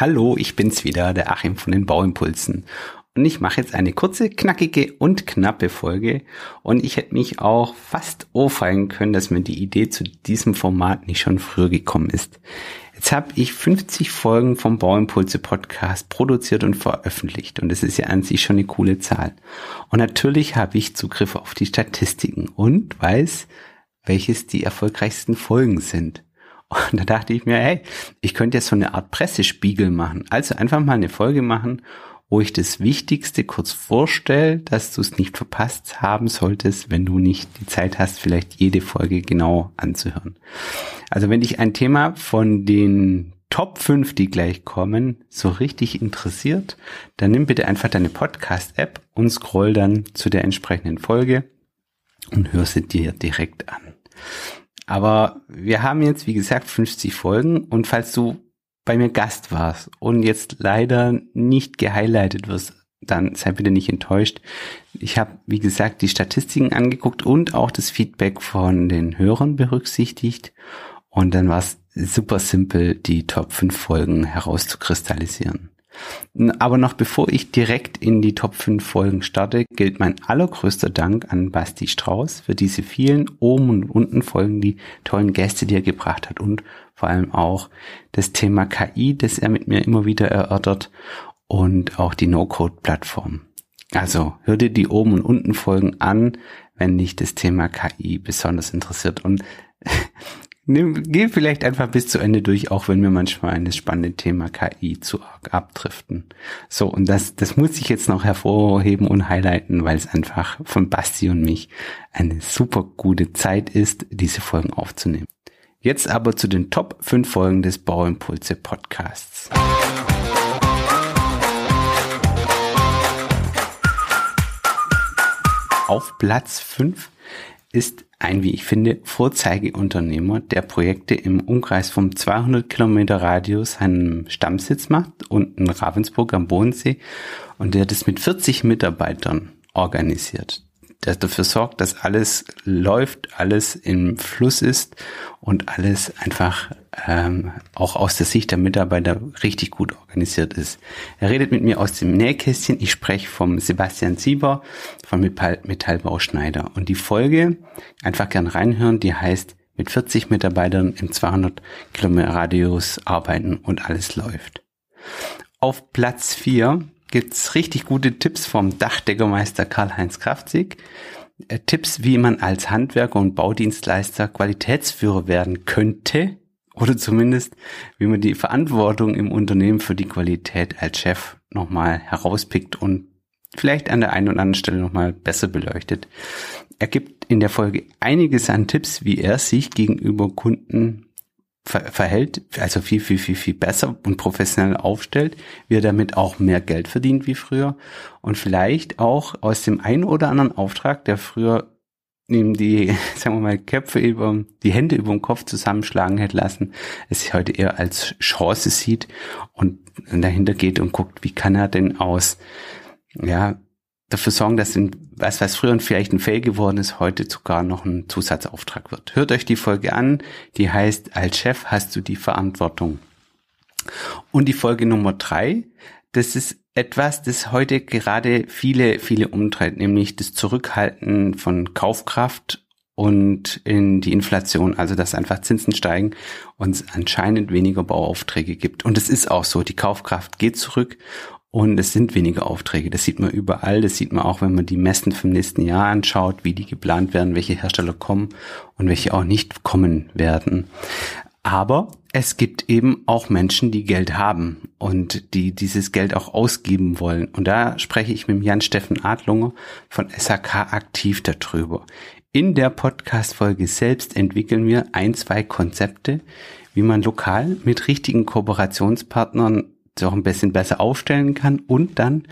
Hallo, ich bin's wieder, der Achim von den Bauimpulsen. Und ich mache jetzt eine kurze, knackige und knappe Folge. Und ich hätte mich auch fast ohrfeigen können, dass mir die Idee zu diesem Format nicht schon früher gekommen ist. Jetzt habe ich 50 Folgen vom Bauimpulse Podcast produziert und veröffentlicht. Und das ist ja an sich schon eine coole Zahl. Und natürlich habe ich Zugriff auf die Statistiken und weiß, welches die erfolgreichsten Folgen sind. Und da dachte ich mir, hey, ich könnte jetzt so eine Art Pressespiegel machen. Also einfach mal eine Folge machen, wo ich das Wichtigste kurz vorstelle, dass du es nicht verpasst haben solltest, wenn du nicht die Zeit hast, vielleicht jede Folge genau anzuhören. Also wenn dich ein Thema von den Top 5, die gleich kommen, so richtig interessiert, dann nimm bitte einfach deine Podcast-App und scroll dann zu der entsprechenden Folge und hör sie dir direkt an. Aber wir haben jetzt, wie gesagt, 50 Folgen und falls du bei mir Gast warst und jetzt leider nicht gehighlightet wirst, dann sei bitte nicht enttäuscht. Ich habe, wie gesagt, die Statistiken angeguckt und auch das Feedback von den Hörern berücksichtigt. Und dann war es super simpel, die Top 5 Folgen herauszukristallisieren. Aber noch bevor ich direkt in die Top 5 Folgen starte, gilt mein allergrößter Dank an Basti Strauß für diese vielen oben und unten Folgen, die tollen Gäste, die er gebracht hat und vor allem auch das Thema KI, das er mit mir immer wieder erörtert und auch die No-Code-Plattform. Also hör dir die oben und unten Folgen an, wenn dich das Thema KI besonders interessiert und nimm, geh vielleicht einfach bis zu Ende durch, auch wenn wir manchmal ein spannende Thema KI zu arg abdriften. So, und das, das muss ich jetzt noch hervorheben und highlighten, weil es einfach von Basti und mich eine super gute Zeit ist, diese Folgen aufzunehmen. Jetzt aber zu den Top 5 Folgen des Bauimpulse Podcasts. Auf Platz 5 ist ein, wie ich finde, Vorzeigeunternehmer, der Projekte im Umkreis vom 200 Kilometer Radius seinen Stammsitz macht, und in Ravensburg am Bodensee, und der das mit 40 Mitarbeitern organisiert der dafür sorgt, dass alles läuft, alles im Fluss ist und alles einfach ähm, auch aus der Sicht der Mitarbeiter richtig gut organisiert ist. Er redet mit mir aus dem Nähkästchen. Ich spreche vom Sebastian Sieber von Metall, Metallbau Schneider. Und die Folge, einfach gern reinhören, die heißt mit 40 Mitarbeitern im 200 Kilometer Radius arbeiten und alles läuft. Auf Platz 4 gibt's richtig gute Tipps vom Dachdeckermeister Karl-Heinz Kraftzig. Äh, Tipps, wie man als Handwerker und Baudienstleister Qualitätsführer werden könnte oder zumindest, wie man die Verantwortung im Unternehmen für die Qualität als Chef nochmal herauspickt und vielleicht an der einen oder anderen Stelle nochmal besser beleuchtet. Er gibt in der Folge einiges an Tipps, wie er sich gegenüber Kunden ver verhält, also viel, viel, viel, viel besser und professionell aufstellt, wie er damit auch mehr Geld verdient wie früher. Und vielleicht auch aus dem einen oder anderen Auftrag, der früher ihm die, sagen wir mal, Köpfe über, die Hände über den Kopf zusammenschlagen hätte lassen, es sich heute eher als Chance sieht und dahinter geht und guckt, wie kann er denn aus, ja, dafür sorgen, dass in, was, was früher vielleicht ein Fail geworden ist, heute sogar noch ein Zusatzauftrag wird. Hört euch die Folge an, die heißt, als Chef hast du die Verantwortung. Und die Folge Nummer drei, das ist etwas, das heute gerade viele, viele umtreibt, nämlich das Zurückhalten von Kaufkraft und in die Inflation, also dass einfach Zinsen steigen und es anscheinend weniger Bauaufträge gibt. Und es ist auch so, die Kaufkraft geht zurück und es sind weniger Aufträge. Das sieht man überall. Das sieht man auch, wenn man die Messen vom nächsten Jahr anschaut, wie die geplant werden, welche Hersteller kommen und welche auch nicht kommen werden. Aber es gibt eben auch Menschen, die Geld haben und die dieses Geld auch ausgeben wollen. Und da spreche ich mit Jan-Steffen Adlunger von SAK aktiv darüber. In der Podcast-Folge selbst entwickeln wir ein, zwei Konzepte, wie man lokal mit richtigen Kooperationspartnern auch ein bisschen besser aufstellen kann und dann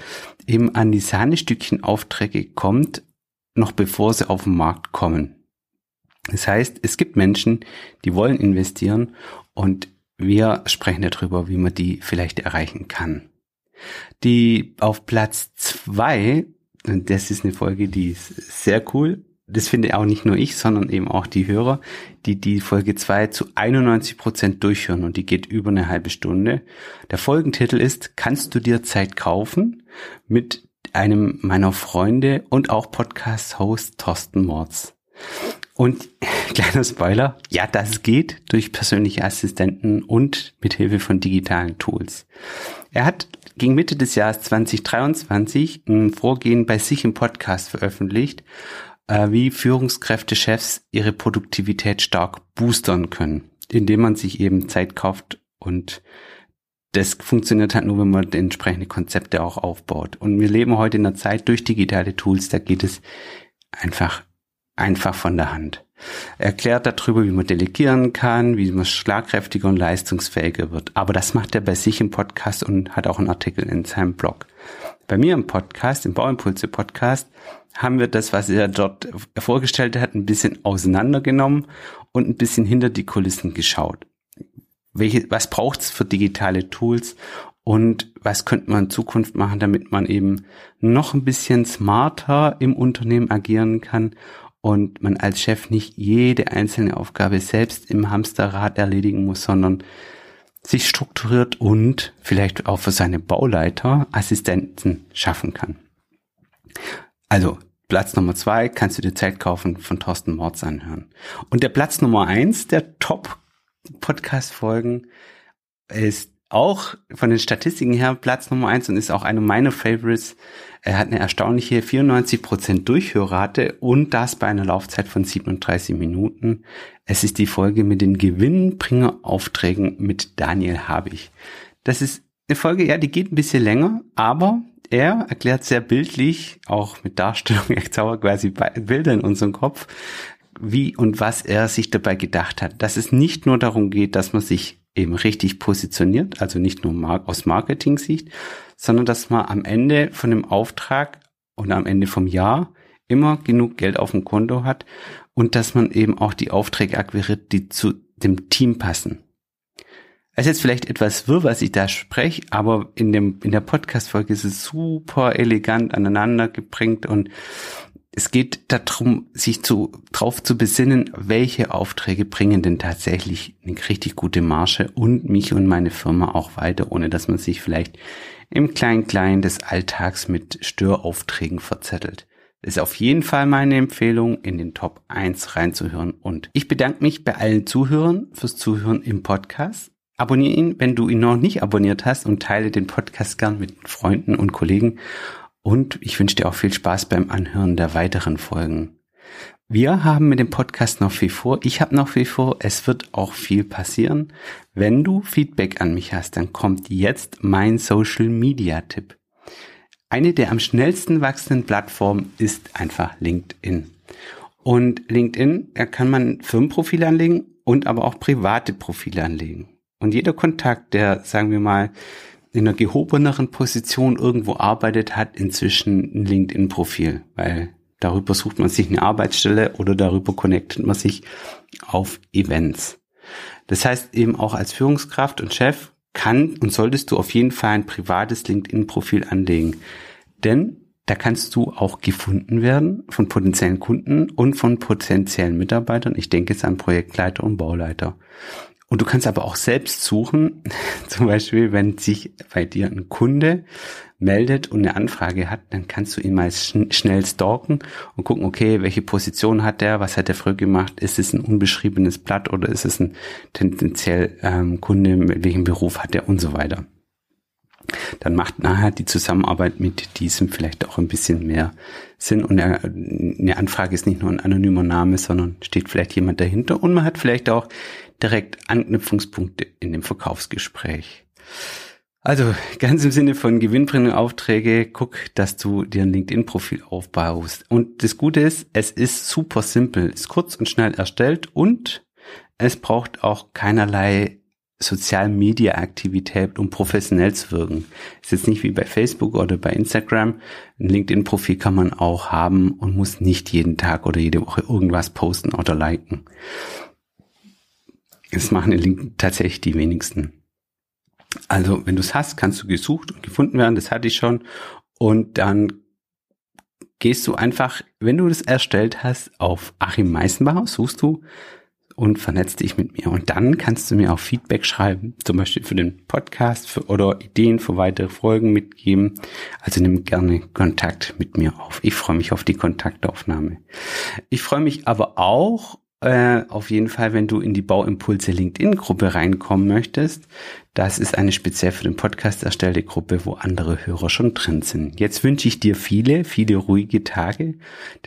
eben an die Sahnestückchen Aufträge kommt, noch bevor sie auf den Markt kommen. Das heißt, es gibt Menschen, die wollen investieren und wir sprechen darüber, wie man die vielleicht erreichen kann. Die auf Platz zwei, das ist eine Folge, die ist sehr cool, das finde auch nicht nur ich, sondern eben auch die Hörer, die die Folge 2 zu 91 Prozent durchhören und die geht über eine halbe Stunde. Der Folgentitel ist Kannst du dir Zeit kaufen? mit einem meiner Freunde und auch Podcast-Host Thorsten Mords. Und kleiner Spoiler, ja, das geht durch persönliche Assistenten und mit Hilfe von digitalen Tools. Er hat gegen Mitte des Jahres 2023 ein Vorgehen bei sich im Podcast veröffentlicht, wie Führungskräfte, Chefs ihre Produktivität stark boostern können, indem man sich eben Zeit kauft und das funktioniert halt nur, wenn man entsprechende Konzepte auch aufbaut. Und wir leben heute in einer Zeit durch digitale Tools, da geht es einfach, einfach von der Hand. Er erklärt darüber, wie man delegieren kann, wie man schlagkräftiger und leistungsfähiger wird. Aber das macht er bei sich im Podcast und hat auch einen Artikel in seinem Blog. Bei mir im Podcast, im Bauimpulse Podcast, haben wir das, was er dort vorgestellt hat, ein bisschen auseinandergenommen und ein bisschen hinter die Kulissen geschaut. Welche, was braucht es für digitale Tools und was könnte man in Zukunft machen, damit man eben noch ein bisschen smarter im Unternehmen agieren kann und man als Chef nicht jede einzelne Aufgabe selbst im Hamsterrad erledigen muss, sondern sich strukturiert und vielleicht auch für seine Bauleiter Assistenten schaffen kann. Also Platz Nummer zwei kannst du dir Zeit kaufen von Thorsten Mords anhören. Und der Platz Nummer eins der Top Podcast Folgen ist auch von den Statistiken her Platz Nummer eins und ist auch eine meiner Favorites. Er hat eine erstaunliche 94% Durchhörrate und das bei einer Laufzeit von 37 Minuten. Es ist die Folge mit den Gewinnbringeraufträgen mit Daniel Habich. Das ist eine Folge, ja, die geht ein bisschen länger, aber er erklärt sehr bildlich, auch mit Darstellung, er zaubert quasi Bilder in unserem Kopf, wie und was er sich dabei gedacht hat. Dass es nicht nur darum geht, dass man sich eben richtig positioniert, also nicht nur aus Marketing-Sicht, sondern dass man am Ende von dem Auftrag und am Ende vom Jahr immer genug Geld auf dem Konto hat und dass man eben auch die Aufträge akquiriert, die zu dem Team passen. Es ist jetzt vielleicht etwas wirr, was ich da spreche, aber in dem, in der Podcast-Folge ist es super elegant aneinander gebringt und es geht darum, sich zu, drauf zu besinnen, welche Aufträge bringen denn tatsächlich eine richtig gute Marge und mich und meine Firma auch weiter, ohne dass man sich vielleicht im Klein-Klein des Alltags mit Störaufträgen verzettelt. Das ist auf jeden Fall meine Empfehlung, in den Top 1 reinzuhören. Und ich bedanke mich bei allen Zuhörern fürs Zuhören im Podcast. Abonniere ihn, wenn du ihn noch nicht abonniert hast und teile den Podcast gern mit Freunden und Kollegen. Und ich wünsche dir auch viel Spaß beim Anhören der weiteren Folgen. Wir haben mit dem Podcast noch viel vor. Ich habe noch viel vor. Es wird auch viel passieren. Wenn du Feedback an mich hast, dann kommt jetzt mein Social Media Tipp. Eine der am schnellsten wachsenden Plattformen ist einfach LinkedIn. Und LinkedIn, da kann man Firmenprofile anlegen und aber auch private Profile anlegen. Und jeder Kontakt, der, sagen wir mal, in einer gehobeneren Position irgendwo arbeitet, hat inzwischen ein LinkedIn-Profil, weil darüber sucht man sich eine Arbeitsstelle oder darüber connectet man sich auf Events. Das heißt eben auch als Führungskraft und Chef kann und solltest du auf jeden Fall ein privates LinkedIn-Profil anlegen. Denn da kannst du auch gefunden werden von potenziellen Kunden und von potenziellen Mitarbeitern. Ich denke jetzt an Projektleiter und Bauleiter. Und du kannst aber auch selbst suchen, zum Beispiel, wenn sich bei dir ein Kunde meldet und eine Anfrage hat, dann kannst du ihn mal schn schnell stalken und gucken, okay, welche Position hat der, was hat er früher gemacht, ist es ein unbeschriebenes Blatt oder ist es ein tendenziell ähm, Kunde, mit welchem Beruf hat er und so weiter. Dann macht nachher die Zusammenarbeit mit diesem vielleicht auch ein bisschen mehr Sinn und eine Anfrage ist nicht nur ein anonymer Name, sondern steht vielleicht jemand dahinter und man hat vielleicht auch direkt Anknüpfungspunkte in dem Verkaufsgespräch. Also ganz im Sinne von gewinnbringenden Aufträge, guck, dass du dir ein LinkedIn-Profil aufbaust. Und das Gute ist, es ist super simpel, ist kurz und schnell erstellt und es braucht auch keinerlei Sozial-Media-Aktivität, um professionell zu wirken. Ist jetzt nicht wie bei Facebook oder bei Instagram. Ein LinkedIn-Profil kann man auch haben und muss nicht jeden Tag oder jede Woche irgendwas posten oder liken. Das machen in LinkedIn tatsächlich die wenigsten. Also, wenn du es hast, kannst du gesucht und gefunden werden. Das hatte ich schon. Und dann gehst du einfach, wenn du das erstellt hast, auf Achim Meißenbauer, suchst du und vernetzt dich mit mir. Und dann kannst du mir auch Feedback schreiben, zum Beispiel für den Podcast für, oder Ideen für weitere Folgen mitgeben. Also nimm gerne Kontakt mit mir auf. Ich freue mich auf die Kontaktaufnahme. Ich freue mich aber auch äh, auf jeden Fall, wenn du in die Bauimpulse LinkedIn-Gruppe reinkommen möchtest. Das ist eine speziell für den Podcast erstellte Gruppe, wo andere Hörer schon drin sind. Jetzt wünsche ich dir viele, viele ruhige Tage,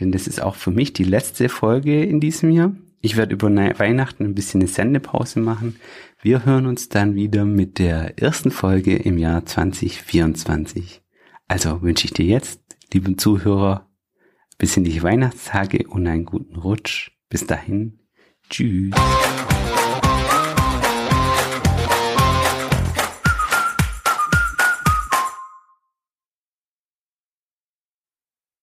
denn das ist auch für mich die letzte Folge in diesem Jahr. Ich werde über Weihnachten ein bisschen eine Sendepause machen. Wir hören uns dann wieder mit der ersten Folge im Jahr 2024. Also wünsche ich dir jetzt, lieben Zuhörer, besinnliche Weihnachtstage und einen guten Rutsch. Bis dahin, tschüss.